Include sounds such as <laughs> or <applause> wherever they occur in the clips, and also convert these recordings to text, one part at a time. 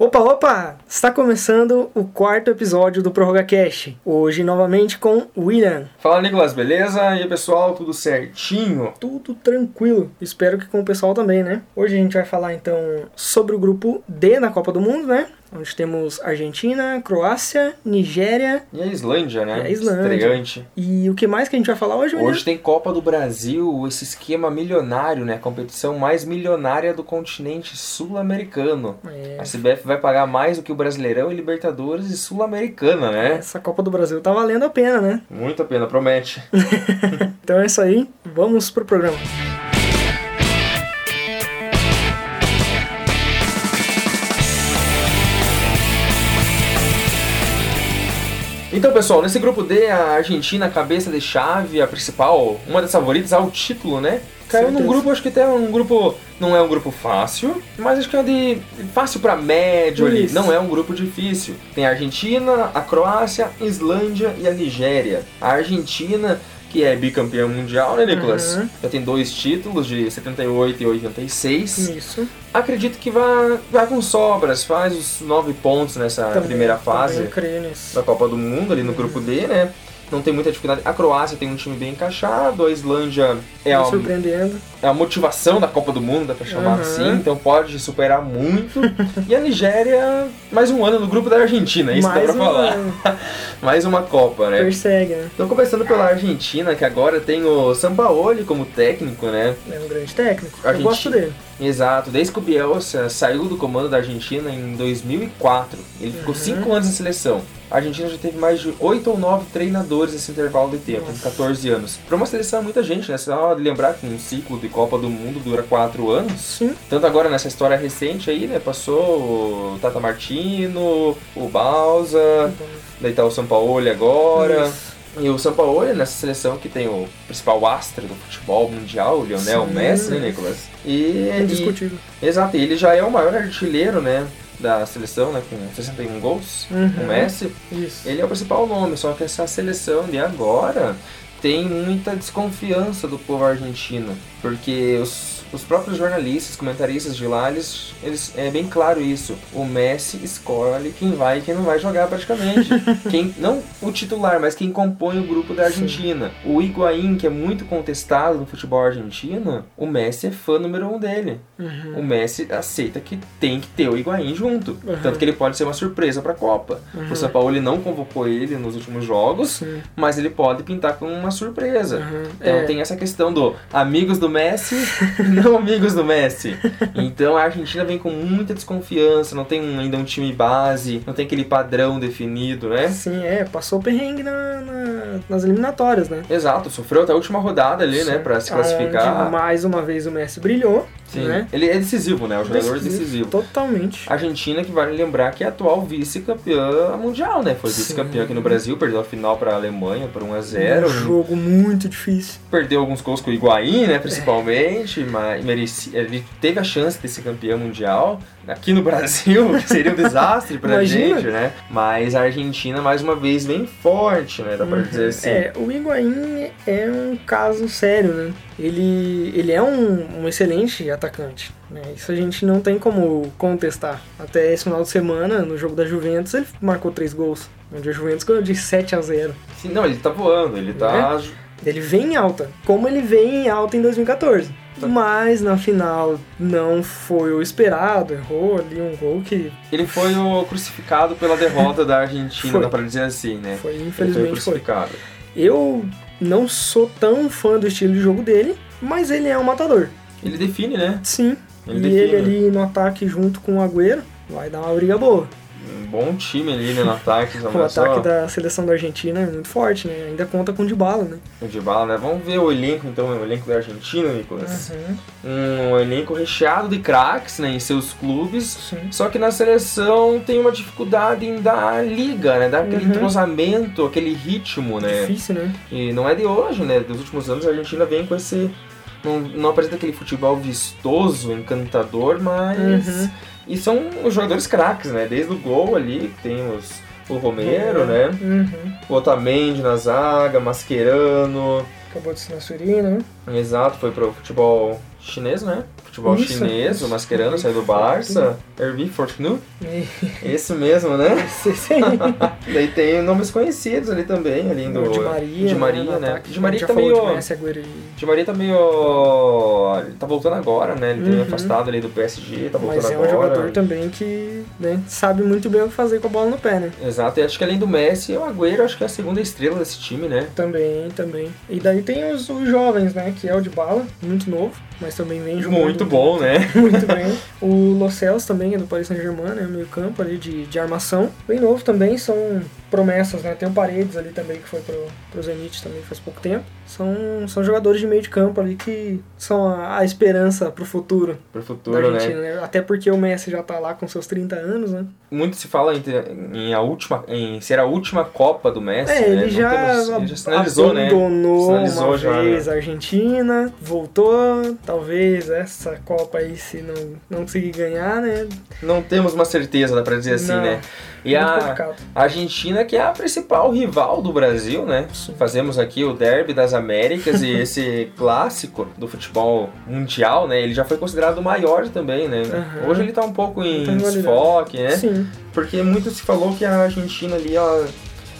Opa, opa! Está começando o quarto episódio do Prorroga Cash. Hoje novamente com William. Fala Nicolas, beleza? E aí pessoal, tudo certinho? Tudo tranquilo. Espero que com o pessoal também, né? Hoje a gente vai falar então sobre o grupo D na Copa do Mundo, né? Onde temos Argentina, Croácia, Nigéria E a Islândia, né? E a Islândia. Estreante. e o que mais que a gente vai falar hoje? Hoje tem Copa do Brasil, esse esquema milionário, né? A competição mais milionária do continente sul-americano. É, A CBF vai pagar mais do que o Brasileirão e Libertadores e Sul-Americana, né? essa Copa do Brasil tá valendo a pena, né? Muito a pena, promete. <laughs> Então é isso aí, vamos pro programa. Então, pessoal, nesse grupo D, a Argentina, cabeça de chave, a principal, uma das favoritas ao título, né? Caiu num grupo, acho que até um grupo. Não é um grupo fácil, mas acho que é de fácil pra médio ali. Isso. Não é um grupo difícil. Tem a Argentina, a Croácia, a Islândia e a Nigéria. A Argentina, que é bicampeã mundial, né, Nicolas? Uhum. Já tem dois títulos de 78 e 86. Isso. Acredito que vai, vai com sobras, faz os nove pontos nessa Também- primeira fase da Copa do Mundo ali no grupo D, né? Não tem muita dificuldade. A Croácia tem um time bem encaixado, a Islândia é Me a, surpreendendo. É a motivação da Copa do Mundo, dá pra chamar Uhum. assim, então pode superar muito. e a Nigéria, mais um ano no grupo da Argentina, é isso que dá pra uma- falar. <laughs> Mais uma Copa, né? Persegue, né? Então começando pela Argentina, que agora tem o Sampaoli como técnico, né? É um grande técnico. Eu gosto dele. Exato, desde que o Bielsa saiu do comando da Argentina em 2004. Ele ficou Uhum. 5 anos na seleção. A Argentina já teve mais de 8 ou 9 treinadores nesse intervalo de tempo, em Nossa. 14 anos. Para uma seleção é muita gente, né? Só lembrar que um ciclo de Copa do Mundo dura 4 anos. Sim. Tanto agora nessa história recente aí, né? Passou o Tata Martino, o Balsa, daí tá o Sampaoli agora. Isso. E o Sampaoli nessa seleção que tem o principal astro do futebol mundial, o Lionel Sim. Messi, né, Nicolas? E, e Indiscutível. Exato, e ele já é o maior artilheiro, né, da seleção, né, com 61 gols, Uhum. o Messi. Isso. Ele é o principal nome, só que essa seleção de agora tem muita desconfiança do povo argentino, porque os, os próprios jornalistas, comentaristas de lá, eles, eles é bem claro isso. O Messi escolhe quem vai e quem não vai jogar praticamente. <laughs> quem não o titular, mas quem compõe o grupo da Argentina. O Higuaín, que é muito contestado no futebol argentino, o Messi é fã número um dele Uhum. o Messi aceita que tem que ter o Higuaín junto. Uhum. Tanto que ele pode ser uma surpresa para a Copa. Uhum. O São Paulo não convocou ele nos últimos jogos, Sim. mas ele pode pintar como uma surpresa. Uhum. Então É. tem essa questão do amigos do Messi <laughs> não amigos do Messi. Então a Argentina vem com muita desconfiança, não tem ainda um time base, não tem aquele padrão definido, né? Sim, é, passou perrengue na, na- nas eliminatórias, né? Exato, sofreu até a última rodada ali, né, Sim. para se Onde, classificar. mais uma vez o Messi brilhou, Sim. né? Ele é decisivo, né? O jogador decisivo. Totalmente. A Argentina, que vale lembrar que é a atual vice-campeã mundial, né? Foi vice-campeã aqui no Brasil, perdeu a final para a Alemanha por 1 a 0 Um jogo muito difícil. Perdeu alguns gols com o Higuaín, né? Principalmente, mas merecia, ele teve a chance de ser campeão mundial aqui no Brasil, <laughs> seria um desastre pra gente, né? Mas a Argentina, mais uma vez, vem forte, né? Dá pra dizer assim. É, o Higuaín é um caso sério, né? Ele, ele é um, um excelente atacante, né? Isso a gente não tem como contestar. Até esse final de semana, no jogo da Juventus, ele marcou três gols. Onde a Juventus ganhou de 7 a 0. Sim, não, ele tá voando, ele tá. Ele vem em alta, como ele veio em alta em 2014. Mas na final não foi o esperado, errou ali um gol que Ele foi o crucificado pela derrota da Argentina, Foi. dá pra dizer assim, né? foi, Ele foi infelizmente foi. crucificado. Eu não sou tão fã do estilo de jogo dele, mas ele é um matador. Ele define, né? Sim. Ele e define. ele ali no ataque junto com o Agüero vai dar uma briga boa. Um bom time ali né, no ataque, <laughs> O ataque só. da seleção da Argentina é muito forte, né? Ainda conta com o Dybala, né? O Dybala, né? Vamos ver o elenco, então, o elenco da Argentina, Nicolas. Uhum. Um elenco recheado de craques, né, em seus clubes. Sim. Só que na seleção tem uma dificuldade em dar liga, né? Dar aquele Uhum. entrosamento, aquele ritmo, né? Difícil, né? E não é de hoje, né? Dos últimos anos a Argentina vem com esse. Não, não apresenta aquele futebol vistoso, encantador, mas. Uhum. E são os jogadores craques, né? Desde o gol ali, que tem os, o Romero, né? Uhum. O Otamendi na zaga, Mascherano. Acabou de se transferir, né? Exato, foi pro futebol chinês, né? Futebol Isso, chinês, o Mascherano saiu do Barça, Hervé Fortunu, E- <laughs> esse mesmo, né? Esse, aí. <laughs> Daí tem nomes conhecidos ali também, ali do... Di Maria, Di Maria, no né? ataque. Di Maria tá meio... de Maria tá meio... Tá voltando agora, né? Ele teve Uhum. afastado ali do PSG, tá voltando Mas é um agora. jogador também que né, sabe muito bem o que fazer com a bola no pé, né? Exato, e acho que além do Messi, o Agüero acho que é a segunda estrela desse time, né? Também, também. E daí tem os, os jovens, né? Que é o de bala, muito novo, mas também vem jogando Muito bom, né? muito bem. O Lo Celso também é do Paris Saint-Germain, né? Meio campo ali de, de armação. Bem novo também, são promessas, né? Tem o Paredes ali também, que foi pro, pro Zenit também faz pouco tempo. São, são jogadores de meio de campo ali que são a, a esperança pro futuro Pro da futuro, né? Argentina, né? Até porque o Messi já tá lá com seus 30 anos, né? Muito se fala em, ter- em a última, em ser a última Copa do Messi, É, né? ele já, temos- ele já sinalizou, né? abandonou Sinalizou uma já, vez né? a Argentina, voltou, talvez essa Copa aí se não, não conseguir ganhar, né? Não temos uma certeza, dá pra dizer assim, Não. né? E a Argentina, que é a principal rival do Brasil, né? Sim. Fazemos aqui o Derby das Américas e <laughs> esse clássico do futebol mundial, né? Ele já foi considerado o maior também, né? Aham. Hoje ele tá um pouco em desfoque, né? Sim. Porque muito se falou que a Argentina ali, ela...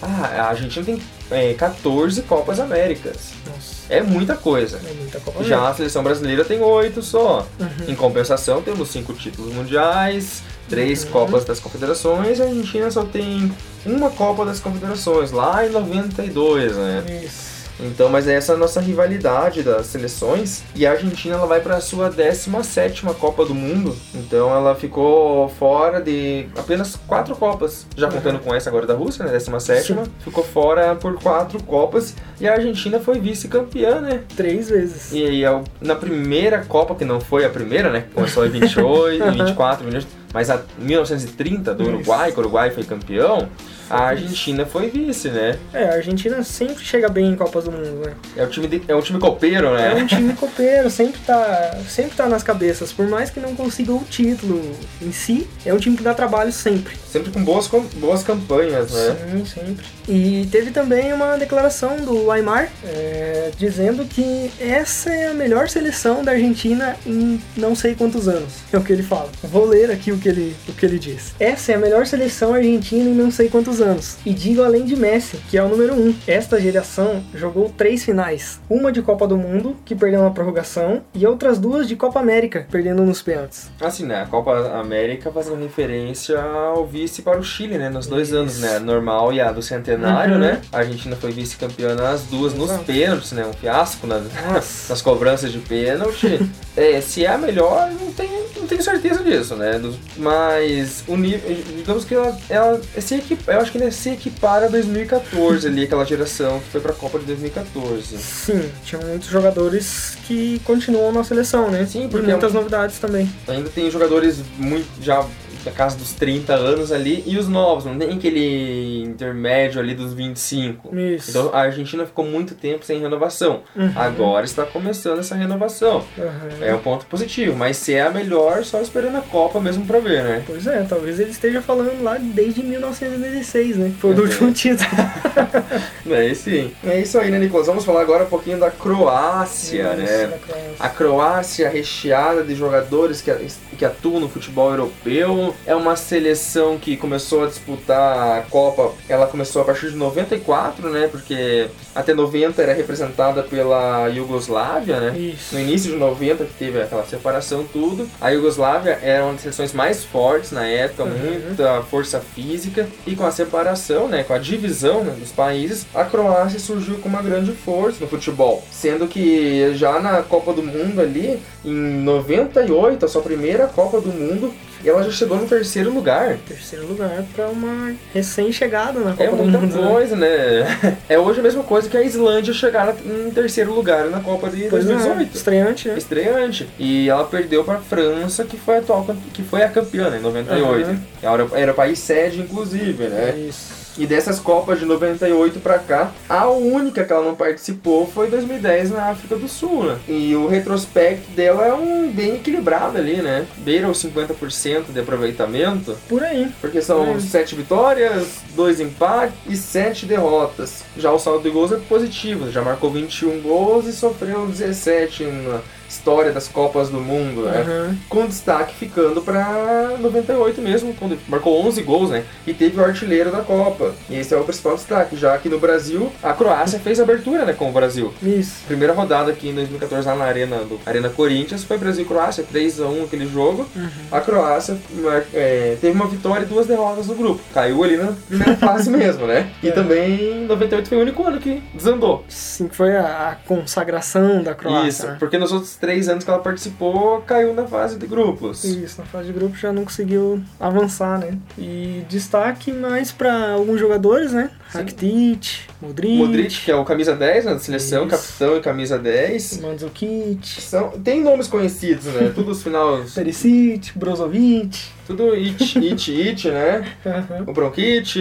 Ah, a Argentina tem é, 14 Copas Américas. Nossa, É muita coisa. é muita Copa Já a seleção brasileira tem oito só. Uhum. Em compensação, temos cinco títulos mundiais, três. Copas das Confederações, e a Argentina só tem uma Copa das Confederações, lá em 92, né? Isso. Então, mas é essa a nossa rivalidade das seleções. E a Argentina ela vai para a sua 17ª Copa do Mundo. Então ela ficou fora de apenas quatro Copas. Já Uhum. contando com essa agora da Rússia, né? 17ª. Sim. Ficou fora por quatro Copas. E a Argentina foi vice-campeã, né? Três vezes. E aí, na primeira Copa, que não foi a primeira, né? Começou em 28, Aham. 24, 28, mas a 1930 do. Uruguai, que o Uruguai foi campeão, a Argentina foi vice, né? É, a Argentina sempre chega bem em Copas do Mundo, né? É o time, de- é um time copeiro, É um né? time copeiro, sempre tá, sempre tá nas cabeças. Por mais que não consiga o título em si, é um time que dá trabalho sempre. Sempre com boas, com- boas campanhas, né? Sim, sempre. E teve também uma declaração do Aymar é, dizendo que essa é a melhor seleção da Argentina em não sei quantos anos. É o que ele fala. Vou ler aqui o que ele, o que ele diz. Essa é a melhor seleção argentina em não sei quantos anos. E digo além de Messi, que é o número um. Esta geração jogou três finais. Uma de Copa do Mundo, que perdeu na prorrogação, e outras duas de Copa América, perdendo nos pênaltis. Assim, né? A Copa América fazendo referência ao vice para o Chile, né? Nos dois Isso. anos, né? Normal e a do centenário, Uhum. né? A Argentina foi vice-campeã nas duas, nos pênaltis, né? Um fiasco nas, <laughs> nas cobranças de pênalti. é, se é a melhor, não tenho, não tenho certeza disso, né? Dos- mas o nível, digamos que ela, ela se equipa, eu acho que ainda se equipara a 2014 ali, aquela geração que foi pra Copa de 2014. Sim, tinham muitos jogadores que continuam na seleção, né? Sim, E porque- muitas novidades também. Ainda tem jogadores muito já da casa dos 30 anos ali e os novos, não tem aquele intermédio ali dos 25. Isso. Então a Argentina ficou muito tempo sem renovação. Uhum. Agora está começando essa renovação. Aham. É um ponto positivo, mas se é a melhor, só esperando a Copa mesmo pra ver, né? Pois é, talvez ele esteja falando lá desde 1916, né? Foi o do Uhum. último título. <laughs> É, sim. É isso aí, né, Nicolas? Vamos falar agora um pouquinho da Croácia, Isso, né? da Croácia. A Croácia recheada de jogadores que, que atuam no futebol europeu. É uma seleção que começou a disputar a Copa. Ela começou a partir de 94, né? Porque até 90 era representada pela Iugoslávia, né? Isso. No início de 90 que teve aquela separação tudo, a Iugoslávia era uma das seleções mais fortes na época, Uhum. muita força física, e com a separação, né, com a divisão né, dos países, a Croácia surgiu com uma grande força no futebol, sendo que já na Copa do Mundo ali, em 98, a sua primeira Copa do Mundo, ela já chegou no terceiro lugar. Terceiro lugar pra uma recém-chegada na Copa É do muita Mundo. né? coisa, né? É hoje a mesma coisa que a Islândia chegar em terceiro lugar na Copa de Pois é, 2018 estreante, né? estreante. E ela perdeu para a França, que foi a atual que foi a campeã né, em 98. Aham. Era, era o país sede, inclusive, né? Isso. E dessas Copas de 98 pra cá, a única que ela não participou foi 2010 na África do Sul, né? E o retrospecto dela é um bem equilibrado ali, né? Beira os 50% de aproveitamento, Por aí. porque são Hum. 7 vitórias, 2 empates e 7 derrotas. Já o saldo de gols é positivo, já marcou 21 gols e sofreu 17 na, história das Copas do Mundo, né? Aham. Com destaque ficando pra 98 mesmo, quando marcou 11 gols, né? E teve o artilheiro da Copa. E esse é o principal destaque, já que no Brasil, a Croácia fez a abertura, né, com o Brasil. Isso. Primeira rodada aqui em 2014 lá na Arena, do Arena Corinthians foi Brasil e Croácia, 3x1 aquele jogo. A Croácia é, teve uma vitória e duas derrotas no grupo. Caiu ali na primeira <laughs> fase mesmo, né? E É. também 98 foi o único ano que desandou. Sim, que foi a, a consagração da Croácia. Isso, né? porque nos outros três anos que ela participou, caiu na fase de grupos. Isso, na fase de grupo já não conseguiu avançar, né? E destaque mais pra alguns jogadores, né? Rakitic, Modric, Modric, que é o camisa 10 né, da seleção, Isso. capitão e camisa 10. Mandzukic, São, tem nomes conhecidos, né? Tudo os finais. <laughs> Perisic, Brozovic. Tudo it, it, it, né? Aham. O bronquite,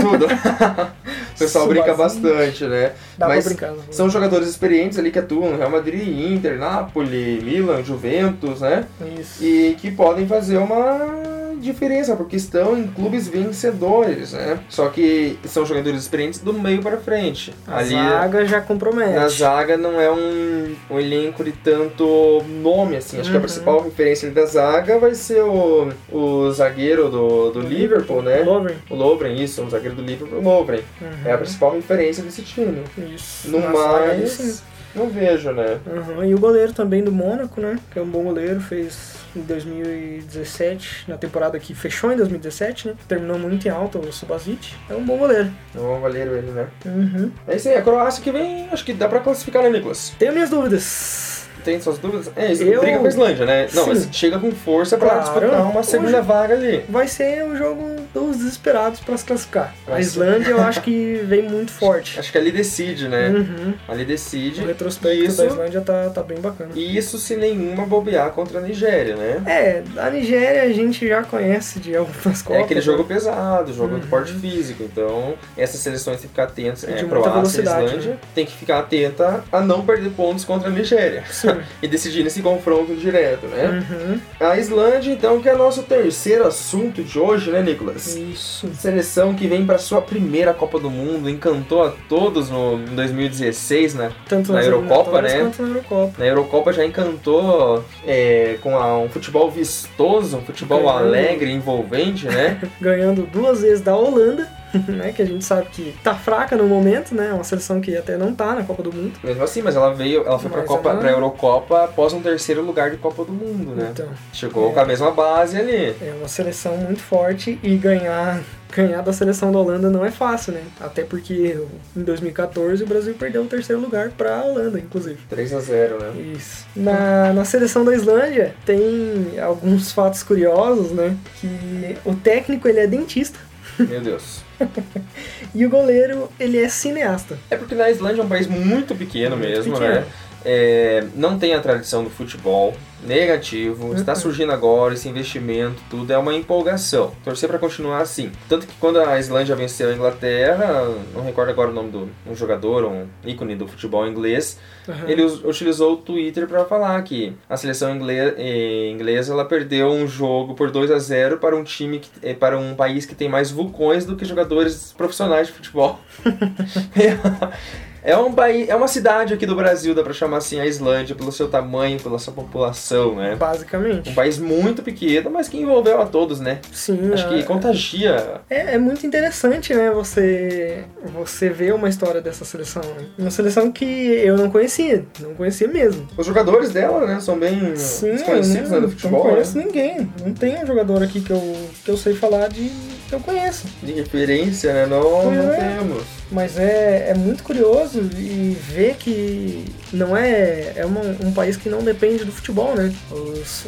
tudo. <laughs> o pessoal brinca bastante, né? Dá Mas pra brincar. né? São jogadores experientes ali que atuam no Real Madrid, Inter, Napoli, Milan, Juventus, né? Isso. E que podem fazer uma diferença, porque estão em clubes vencedores, né? Só que são jogadores experientes do meio para frente. A ali zaga já compromete. na zaga não é um, um elenco de tanto nome, assim. Acho que a Uhum. principal referência da zaga vai ser o, o zagueiro do, do Liverpool, né? Lovren. O Lovren, isso, o zagueiro do Liverpool, o Lovren. Uhum. É a principal referência desse time. Isso. No aí mais, não vejo, né? Uhum. E o goleiro também do Mônaco, né? Que é um bom goleiro, fez em 2017, na temporada que fechou em 2017, né? Terminou muito em alta o Subasic. É um bom goleiro. É um goleiro ele, né? Uhum. É isso aí, a Croácia que vem, acho que dá pra classificar, né, Nicolas? Tenho minhas dúvidas. Tem suas dúvidas? É, isso Eu- briga com a Islândia, né? Não, Sim. mas chega com força pra Claro. disputar uma segunda Hoje- vaga ali. Vai ser o jogo dos desesperados para se classificar. Vai a ser. Islândia eu acho que vem muito forte. Acho que ali decide, né? Uhum. Ali decide. O retrospecto Isso. da Islândia tá, tá bem bacana. E isso se nenhuma bobear contra a Nigéria, né? É, a Nigéria a gente já conhece de algumas Copas. É aquele jogo pesado, jogo de Uhum. porte físico. Então, essas seleções têm que ficar atentas. De É, muita Croácia e velocidade, Islândia né? tem que ficar atenta a não perder pontos contra a Nigéria. Sim. <laughs> e decidir nesse confronto direto, né? Uhum. A Islândia, então, que é nosso terceiro assunto de hoje, né, Nicolas? Isso. Seleção que vem para sua primeira Copa do Mundo, encantou a todos no em 2016, né? Tanto Na Eurocopa, né? Quanto na Eurocopa. Na Eurocopa já encantou é, com a- um futebol vistoso, um futebol Ganhando. alegre, envolvente, né? <laughs> Ganhando duas vezes da Holanda, <laughs> né? Que a gente sabe que tá fraca no momento, né? Uma seleção que até não tá na Copa do Mundo. Mesmo assim, mas ela veio, ela foi pra, Mas Copa, ela- pra Eurocopa após um terceiro lugar de Copa do Mundo, né? Então, Chegou É. com a mesma base ali. é uma seleção muito forte e ganhar. Ganhar da seleção da Holanda não é fácil, né? Até porque em 2014 o Brasil perdeu o terceiro lugar pra Holanda, inclusive. 3 a 0 né? Isso. Na, na seleção da Islândia tem alguns fatos curiosos, né? Que o técnico ele é dentista Meu Deus. <laughs> e o goleiro ele é cineasta. É porque na Islândia é um país muito pequeno Muito mesmo, pequeno. né? É, não tem a tradição do futebol negativo, está Uhum. surgindo agora esse investimento, tudo é uma empolgação. Torcer para continuar assim. Tanto que quando a Islândia venceu a Inglaterra, não recordo agora o nome do um jogador, um ícone do futebol inglês, Aham. ele utilizou o Twitter para falar que a seleção ingle- eh, inglesa ela perdeu um jogo por 2 a 0 para um time que, eh, para um país que tem mais vulcões do que jogadores profissionais de futebol. <laughs> É um país, é uma cidade aqui do Brasil, dá pra chamar assim a Islândia, pelo seu tamanho, pela sua população, né? Basicamente. Um país muito pequeno, mas que envolveu a todos, né? Sim. Acho que é- contagia. É, é muito interessante, né? Você, você ver uma história dessa seleção. né? Uma seleção que eu não conhecia, não conhecia mesmo. Os jogadores dela, né, são bem Sim, desconhecidos não, né, do futebol, não né? conheço ninguém. Não tem um jogador aqui que eu, que eu sei falar de que eu conheço. De referência, né? Não, Pois não é. temos. Mas é, é muito curioso e ver que não é, é uma- um país que não depende do futebol, né? Os,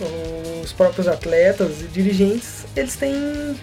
os próprios atletas e dirigentes, eles têm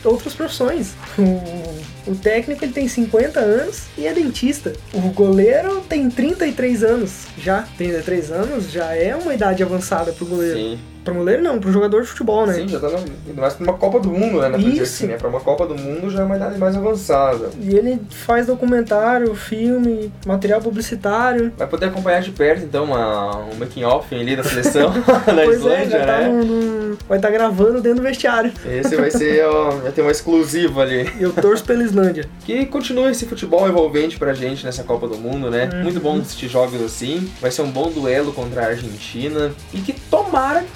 outras profissões. O, o técnico ele tem 50 anos e é dentista. O goleiro tem 33 anos já. 33 anos já é uma idade avançada pro goleiro. Sim, Pro goleiro não, pro jogador de futebol, né? sim, já tá na, ainda mais pra uma Copa do Mundo, né? Né, pra dizer Isso. assim, né? Pra uma Copa do Mundo já é uma idade mais avançada. E ele faz documentário, filme, material publicitário. Vai poder acompanhar de perto, então, uma, um making-off ali da seleção <laughs> da pois Islândia, é, já tá né? no, no- vai estar gravando dentro do vestiário. Esse vai ser, ó, vai ter uma exclusiva ali. Eu torço pela Islândia. Que continue esse futebol envolvente pra gente nessa Copa do Mundo, né? Uhum. Muito bom assistir jogos assim. Vai ser um bom duelo contra a Argentina. E que tomara que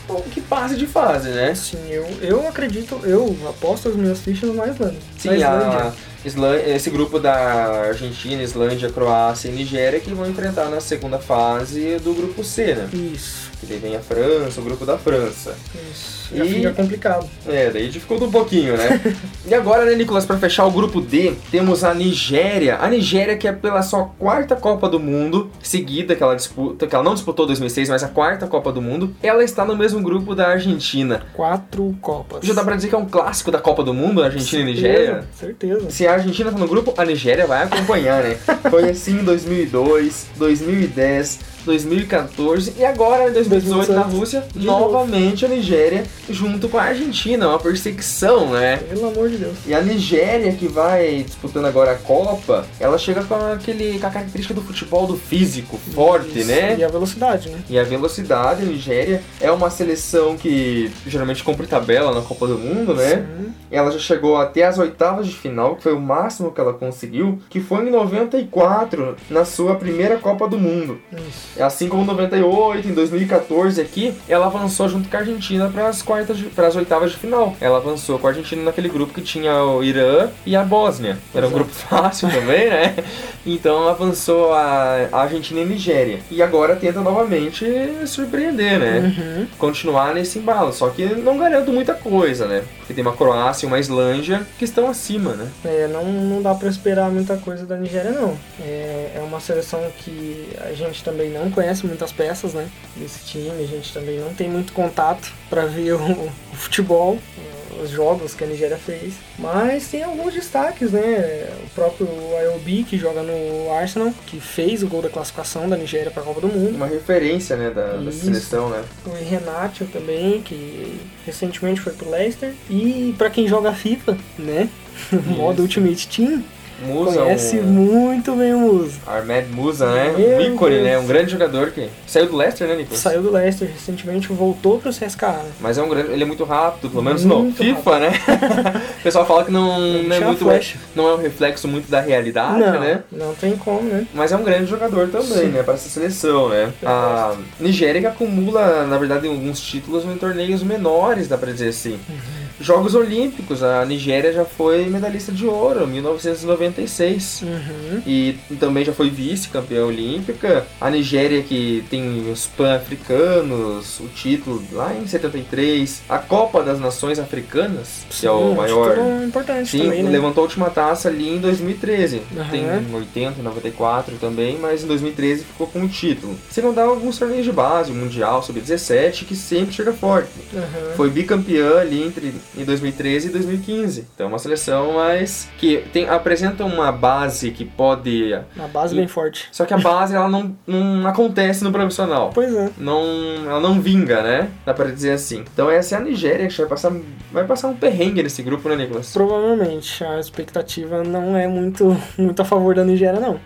passe de fase, né? Sim, eu, eu acredito, eu aposto as minhas fichas na Islândia. Sim, na Islândia. Esse grupo da Argentina, Islândia, Croácia e Nigéria que vão enfrentar na segunda fase do grupo C, né? Isso, Que daí vem a França, o grupo da França. isso. Já E- fica complicado. É, daí dificulta um pouquinho, né? <laughs> e agora, né, Nicolas, pra fechar o grupo D, temos a Nigéria. A Nigéria que é pela sua quarta Copa do Mundo seguida que ela disputa, que ela não disputou 2006, mas a quarta Copa do Mundo. Ela está no mesmo grupo da Argentina. Quatro Copas. Já dá pra dizer que é um clássico da Copa do Mundo, Argentina e Nigéria? Certeza. certeza. Se a Argentina tá no grupo, a Nigéria vai acompanhar, né? <laughs> Foi assim em 2002, 2010, 2014 e agora em 2018 na Rússia, De novamente a Nigéria junto com a Argentina, uma perseguição, né? Pelo amor de Deus. E a Nigéria que vai disputando agora a Copa, ela chega com aquele com a característica do futebol do físico, forte, Isso. né? E a velocidade, né? E a velocidade, a Nigéria é uma seleção que geralmente cumpre tabela na Copa do Mundo, né? Sim. Ela já chegou até as oitavas de final, que foi o máximo que ela conseguiu, que foi em 94, na sua primeira Copa do Mundo. Isso. Assim como em 98, em 2014 aqui, ela avançou junto com a Argentina para as quartas, para as oitavas de final. Ela avançou com a Argentina naquele grupo que tinha o Irã e a Bósnia. Era um Exato. grupo <laughs> fácil também, né? Então avançou a Argentina e a Nigéria. E agora tenta novamente surpreender, né? Uhum. continuar nesse embalo. Só que não garanto muita coisa, né? Porque tem uma Croácia e uma Islândia que estão acima, né? É, não, não dá pra esperar muita coisa da Nigéria, não. É, é uma seleção que a gente também não conhece muitas peças, né? Desse time, a gente também não tem muito contato pra ver o, o futebol, os jogos que a Nigéria fez. Mas tem alguns destaques, né? O próprio Ayobi, que joga no Arsenal, que fez o gol da classificação da Nigéria pra Copa do Mundo. Uma referência, né, da, da seleção, né? O Renato também, que recentemente foi pro Leicester. E pra quem joga FIFA, né? <laughs> Modo Ultimate Team, Musa, conhece um... muito bem o Musa. Ahmed Musa, né? Meu um ícone, Deus. né? Um grande jogador que saiu do Leicester, né, Nicolas? Saiu do Leicester recentemente, voltou pro CSKA, né? Mas é um grande, ele é muito rápido, pelo menos no Muito FIFA, né? <laughs> o pessoal fala que não, não é muito, flecha. não é um reflexo muito da realidade, não, né? não tem como, né? Mas é um grande jogador também, Sim. né? Para essa seleção, né? A Nigéria que acumula, na verdade, alguns títulos em torneios menores, dá pra dizer assim. Uhum. Jogos Olímpicos, a Nigéria já foi medalhista de ouro, em 1996. Uhum. E também já foi vice-campeã olímpica. A Nigéria que tem os Pan-Africanos, o título lá em 73. A Copa das Nações Africanas, que é o Sim, maior importante Sim, também, né? levantou a última taça ali em 2013. Aham. Tem em 80, 94 também, mas em 2013 ficou com o título. Sem contar alguns torneios de base, o Mundial Sub-17, que sempre chega forte. Uhum. Foi bicampeã ali entre em 2013 e 2015. Então é uma seleção mais que tem, apresenta uma base que pode. Uma base bem forte. Só que a base ela não, não acontece no profissional. Pois é. Não, ela não vinga, né? Dá pra dizer assim. Então essa é a Nigéria que vai passar, vai passar um perrengue nesse grupo, né, Nicolas? Provavelmente a expectativa não é muito, <laughs> muito a favor da Nigéria, não.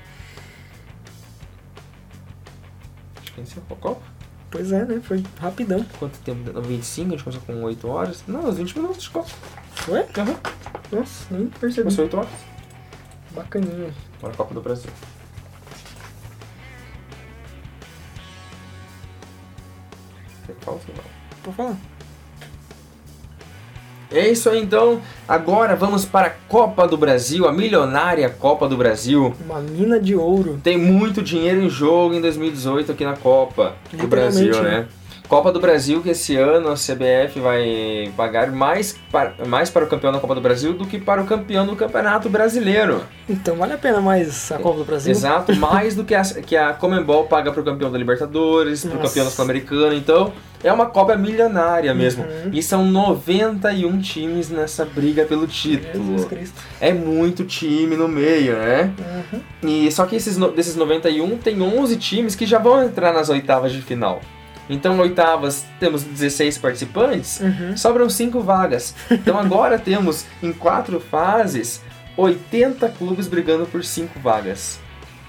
Acho que encerrou a Copa. Pois é, né? Foi rapidão. Quanto tempo? deu? 25? A gente começou com 8 horas? Não, uns 20 minutos de Copa. Foi? Aham. Nossa, nem percebi. Começou 8 horas. Bacaninha. Bora Copa do Brasil. Você você fala. Pode falar. É isso aí então. Agora vamos para a Copa do Brasil, a milionária Copa do Brasil. Uma mina de ouro. Tem muito dinheiro em jogo em 2018 aqui na Copa do Brasil, né? Copa do Brasil que esse ano a CBF vai pagar mais para, mais para o campeão da Copa do Brasil do que para o campeão do Campeonato Brasileiro. Então vale a pena mais a Copa do Brasil? Exato, mais do que a, que a Comembol paga para o campeão da Libertadores, para o campeão da Sul-Americana. Então é uma Copa milionária mesmo. Uhum. E são 91 times nessa briga pelo título. Jesus Cristo. É muito time no meio, né? Uhum. E só que esses, desses 91 tem 11 times que já vão entrar nas oitavas de final. Então, oitavas, temos 16 participantes, Uhum. sobram 5 vagas. Então, <laughs> agora temos em quatro fases 80 clubes brigando por 5 vagas.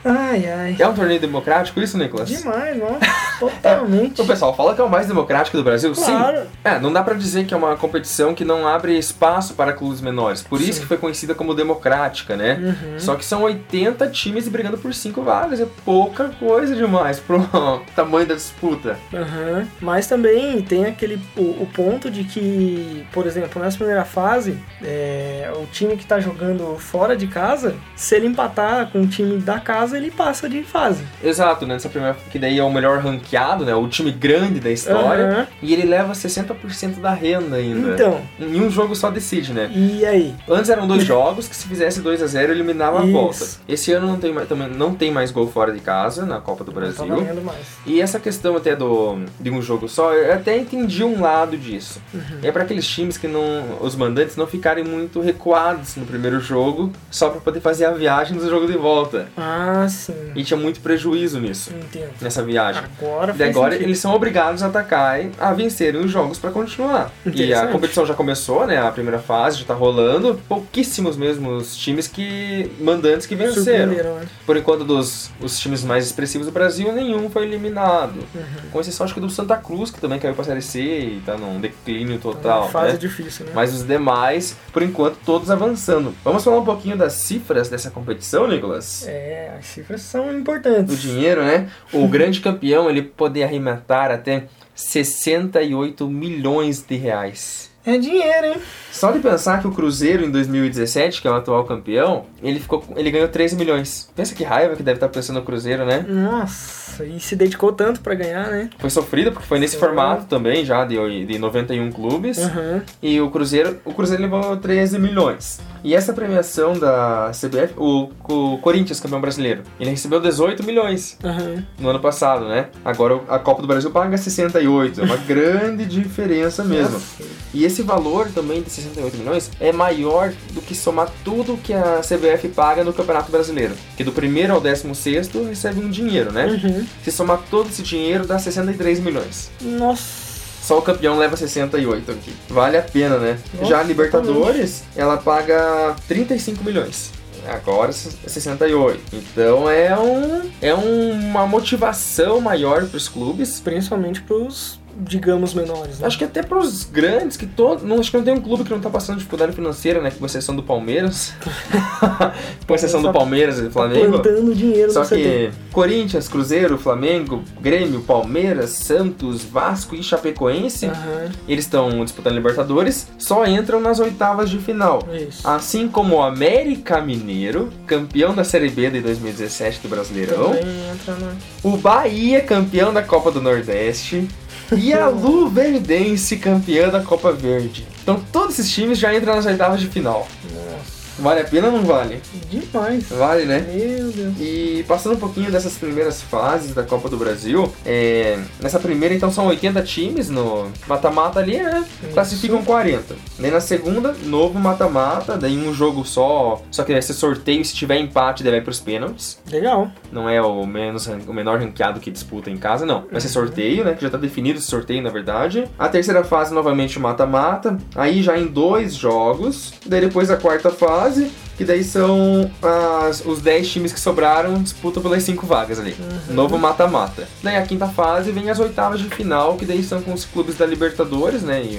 Ai, ai. É um torneio democrático isso, Nicolas? Demais, nossa. <laughs> Totalmente. O pessoal fala que é o mais democrático do Brasil? Claro. Sim. É, não dá pra dizer que é uma competição que não abre espaço para clubes menores. Por isso Sim. que foi conhecida como democrática, né? Uhum. Só que são 80 times brigando por 5 vagas. É pouca coisa demais pro <laughs> tamanho da disputa. Aham. Mas também tem aquele o, o ponto de que, por exemplo, nessa primeira fase, é, o time que tá jogando fora de casa, se ele empatar com o time da casa, ele passa de fase. Exato, né? Nessa primeira. Que daí é o melhor ranqueado, né? O time grande da história. Aham. E ele leva 60% da renda ainda. Então, Em um jogo só decide, né? e aí? Antes eram dois <laughs> jogos que se fizesse 2 a 0 eliminava a Isso. volta. Esse ano não tem mais, também não tem mais gol fora de casa na Copa do Não tá Brasil. mais. E essa questão até do de um jogo só, eu até entendi um lado disso. Uhum. É para aqueles times que não os mandantes não ficarem muito recuados no primeiro jogo, só para poder fazer a viagem do jogo de volta. Ah, sim. E tinha muito prejuízo nisso, Entendo. nessa viagem. Agora E agora sentido. eles são obrigados a atacar e a vencerem os jogos para continuar. E a competição já começou, né? A primeira fase já tá rolando. Pouquíssimos mesmo os times que mandantes que venceram. Né? Por enquanto dos os times mais expressivos do Brasil, nenhum foi eliminado. Uhum. Com exceção acho que do Santa Cruz, que também caiu pra Série C e tá num declínio total. fase né? difícil, né? Mas os demais, por enquanto, todos avançando. Vamos falar um pouquinho das cifras dessa competição, Nicolas? É, as cifras são importantes. do dinheiro, né? O grande campeão ele poder arrematar até 68 milhões de reais. É dinheiro, hein? Só de pensar que o Cruzeiro em 2017, que é o atual campeão, ele ficou, ele ganhou 13 milhões. Pensa que raiva que deve estar pensando o Cruzeiro, né? Nossa, e se dedicou tanto pra ganhar, né? Foi sofrido porque foi nesse Sim. formato também já de, de 91 clubes. Aham. E o Cruzeiro, o Cruzeiro levou 13 milhões. E essa premiação da CBF, o, o Corinthians, campeão brasileiro, ele recebeu 18 milhões. Aham. no ano passado, né? Agora a Copa do Brasil paga 68, é uma <laughs> grande diferença mesmo. Nossa. E esse valor também de 68 milhões é maior do que somar tudo que a CBF paga no Campeonato Brasileiro. Que do primeiro ao décimo sexto recebe um dinheiro, né? Uhum. Se somar todo esse dinheiro dá 63 milhões. Nossa. Só o campeão leva 68 aqui. Vale a pena, né? Nossa, Já a Libertadores, ela paga 35 milhões. Agora 68. Então é um é uma motivação maior para os clubes. Principalmente pros, digamos, menores, né? Acho que até para os grandes que todo, não acho que não tem um clube que não tá passando dificuldade financeira, né? Com exceção do Palmeiras. <laughs> com exceção do Palmeiras e do Flamengo. Plantando dinheiro Só que Corinthians, Cruzeiro, Flamengo, Grêmio, Palmeiras, Santos, Vasco e Chapecoense Aham. eles estão disputando Libertadores, só entram nas oitavas de final. Isso. Assim como o América Mineiro, campeão da Série B de 2017 do Brasileirão, Também entra na... o Bahia, campeão da Copa do Nordeste, e a Luverdense, campeã da Copa Verde. Então todos esses times já entram nas oitavas de final. Nossa. Vale a pena ou não vale? Demais. Vale, né? Meu Deus. E passando um pouquinho dessas primeiras fases da Copa do Brasil, é, nessa primeira então são 80 times no mata-mata ali, né? Classificam 40. Daí na segunda, novo mata-mata, daí um jogo só, só que vai ser sorteio, se tiver empate daí vai pros pênaltis. Legal. Não é o, menos, o menor ranqueado que disputa em casa, não. Vai ser Uhum. sorteio, né? Que já tá definido esse sorteio, na verdade. A terceira fase, novamente, mata-mata. Aí já em dois jogos. Daí depois a quarta fase, que daí são as- os 10 times que sobraram disputam pelas 5 vagas ali. Uhum. Novo mata-mata. Daí a quinta fase vem as oitavas de final, que daí são com os clubes da Libertadores, né? E,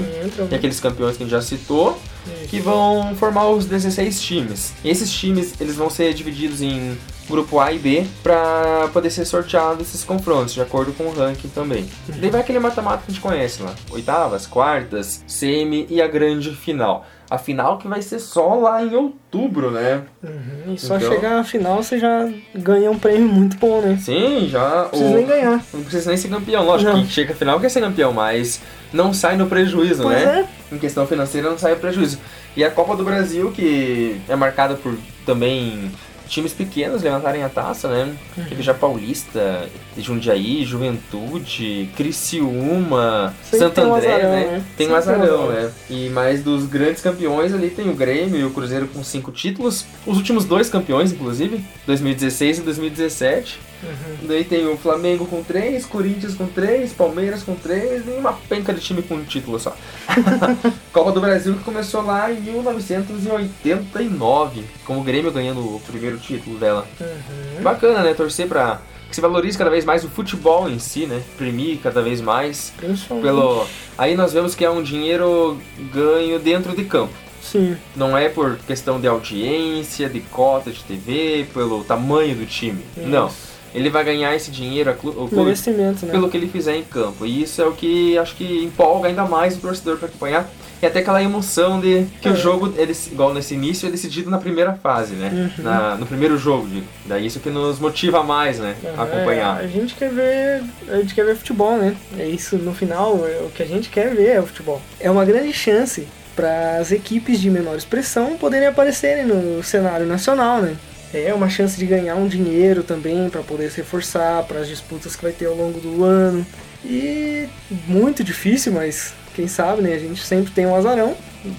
e aqueles campeões que a gente já citou que vão formar os 16 times. E esses times eles vão ser divididos em grupo A e B para poder ser sorteados esses confrontos, de acordo com o ranking também. Daí vai aquele mata-mata que a gente conhece lá: oitavas, quartas, semi e a grande final. A final que vai ser só lá em outubro, né? Uhum. E só Então- chegar à final você já ganha um prêmio muito bom, né? Sim, já. Não precisa o- nem ganhar. Não precisa nem ser campeão, lógico Não. que chega a final quer ser campeão, mas não sai no prejuízo, Pois né? é. Em questão financeira não sai no prejuízo. E a Copa do Brasil, que é marcada por também times pequenos levantarem a taça, né? Uhum. Teve já Paulista, Jundiaí, Juventude, Criciúma, Sempre Santo tem um André, azarão, né? né? Tem um Sempre tem um azarão, né? E mais dos grandes campeões ali tem o Grêmio e o Cruzeiro com cinco títulos. Os últimos dois campeões, inclusive, 2016 e 2017. Uhum. Daí tem o Flamengo com 3, Corinthians com 3, Palmeiras com 3 e uma penca de time com um título só. <laughs> Copa do Brasil que começou lá em 1989, com o Grêmio ganhando o primeiro título dela. Uhum. Bacana, né? Torcer pra que se valorize cada vez mais o futebol em si, né? Premie cada vez mais. Pelo... Aí nós vemos que é um dinheiro ganho dentro de campo. Sim. Não é por questão de audiência, de cota de TV, pelo tamanho do time. Isso. Não. Ele vai ganhar esse dinheiro o clube, investimento, né? pelo que ele fizer em campo. E isso é o que acho que empolga ainda mais o torcedor para acompanhar e até aquela emoção de que é. o jogo, ele, igual nesse início, é decidido na primeira fase, né? Uhum. Na, no primeiro jogo, digo. Daí isso que nos motiva mais, né? Uhum. A acompanhar. É, a gente quer ver. A gente quer ver futebol, né? É isso, no final, é, o que a gente quer ver é o futebol. É uma grande chance para as equipes de menor expressão poderem aparecerem no cenário nacional, né? É uma chance de ganhar um dinheiro também para poder se reforçar para as disputas que vai ter ao longo do ano. E muito difícil, mas quem sabe, né? A gente sempre tem um azarão,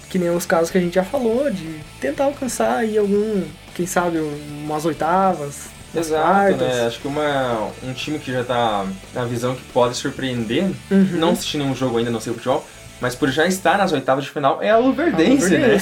que nem os casos que a gente já falou, de tentar alcançar aí algum, quem sabe, umas oitavas. Exato, quartas. né? Acho que uma, um time que já tá na visão que pode surpreender, uhum. não assistindo um jogo ainda, não sei o futebol, mas por já estar nas oitavas de final é a Luverdense, né?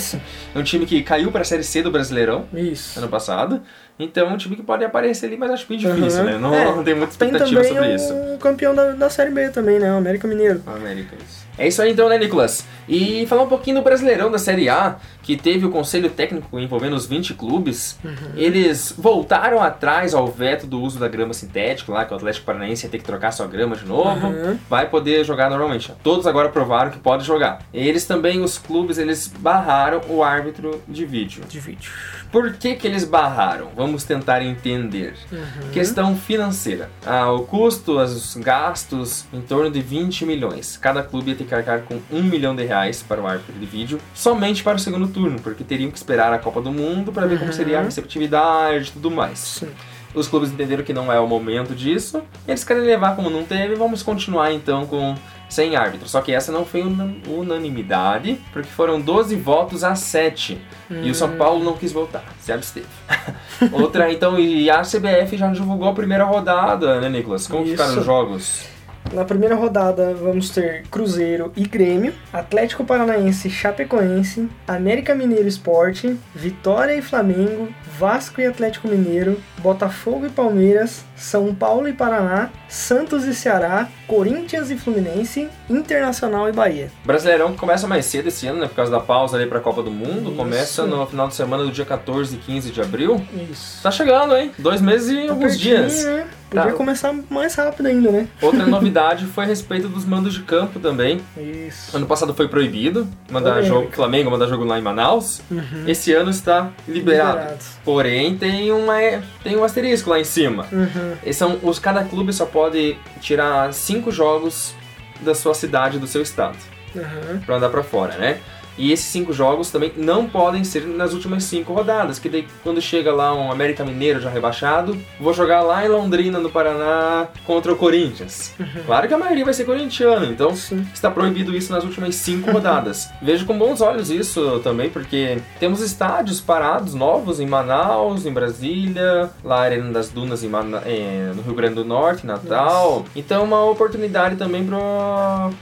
É um time que caiu para a Série C do Brasileirão Isso. ano passado. Então é um time que pode aparecer ali, mas acho bem difícil, uhum. né? Não, é, não tem muita expectativa tem sobre isso. o campeão da, da Série B também, né? O América Mineiro. América, isso. É isso aí então, né, Nicolas? E falar um pouquinho do Brasileirão da Série A, que teve o conselho técnico envolvendo os 20 clubes. Uhum. Eles voltaram atrás ao veto do uso da grama sintética, lá que o Atlético Paranaense ia ter que trocar sua grama de novo. Uhum. Vai poder jogar normalmente. Todos agora provaram que pode jogar. Eles também, os clubes, eles barraram o árbitro de vídeo. De vídeo. Por que, que eles barraram? Vamos tentar entender. Uhum. Questão financeira. Ah, o custo, os gastos, em torno de 20 milhões. Cada clube ia ter que arcar com 1 milhão de reais para o árbitro de vídeo, somente para o segundo turno, porque teriam que esperar a Copa do Mundo para ver uhum. como seria a receptividade e tudo mais. Sim. Os clubes entenderam que não é o momento disso, eles querem levar como não teve, vamos continuar então com sem árbitro. Só que essa não foi unanimidade, porque foram 12 votos a 7. Hum. E o São hum. Paulo não quis votar, se absteve. <laughs> Outra, então, e a CBF já divulgou a primeira rodada, né, Nicolas? Como Isso. ficaram os jogos? Na primeira rodada vamos ter Cruzeiro e Grêmio, Atlético Paranaense e Chapecoense, América Mineiro Esporte, Vitória e Flamengo, Vasco e Atlético Mineiro, Botafogo e Palmeiras, São Paulo e Paraná, Santos e Ceará, Corinthians e Fluminense, Internacional e Bahia. Brasileirão que começa mais cedo esse ano, né? Por causa da pausa ali pra Copa do Mundo. Isso. Começa no final de semana do dia 14 e 15 de abril. Isso. Tá chegando, hein? Dois meses e tá alguns dias. Né? Podia tá. começar mais rápido ainda, né? Outra novidade foi a respeito dos mandos de campo também. Isso. Ano passado foi proibido mandar jogo, Flamengo mandar jogo lá em Manaus. Uhum. Esse ano está liberado. liberado. Porém, tem, uma, tem um asterisco lá em cima. Uhum. São, os, cada clube só pode tirar cinco jogos da sua cidade, do seu estado. Uhum. Pra andar pra fora, né? E esses cinco jogos também não podem ser nas últimas cinco rodadas, que daí quando chega lá um América Mineiro já rebaixado, vou jogar lá em Londrina, no Paraná, contra o Corinthians. Uhum. Claro que a maioria vai ser corintiano, então Sim. está proibido isso nas últimas cinco rodadas. <laughs> Vejo com bons olhos isso também, porque temos estádios parados novos em Manaus, em Brasília, lá Arena das Dunas em Mana é, no Rio Grande do Norte, Natal. Nossa. Então é uma oportunidade também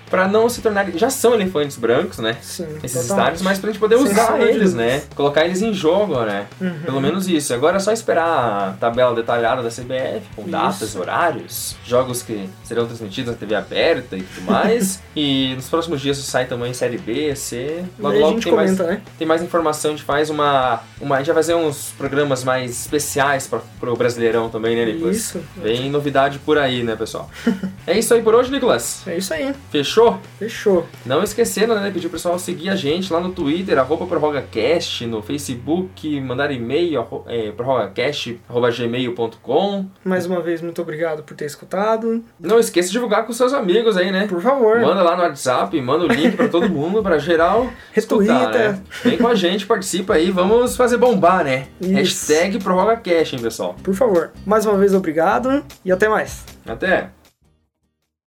para não se tornar. Já são elefantes brancos, né? Sim. Esses estádios, mas pra gente poder usar eles, né? Colocar eles em jogo, né? Uhum. Pelo menos isso. Agora é só esperar a tabela detalhada da CBF, com isso. datas, horários, jogos que serão transmitidos na TV aberta e tudo mais. <laughs> e nos próximos dias sai também Série B, C. Logo, logo tem, comenta, mais, né? tem mais informação, a gente faz uma, uma. A gente vai fazer uns programas mais especiais pra, pro Brasileirão também, né, Nicolas? Isso. Vem novidade por aí, né, pessoal? <laughs> é isso aí por hoje, Nicolas? É isso aí. Fechou? Fechou. Não esquecendo, né, pedir o pessoal seguir a gente gente lá no Twitter, arroba prorrogacast, no Facebook, mandar e-mail, é, prorrogacast.gmail.com. Mais uma vez, muito obrigado por ter escutado. Não esqueça de divulgar com seus amigos aí, né? Por favor. Manda lá no WhatsApp, manda o link para todo <laughs> mundo, para geral escutar, né? Vem com a gente, participa aí, vamos fazer bombar, né? Isso. Hashtag prorrogacast, hein, pessoal? Por favor. Mais uma vez, obrigado e até mais. Até.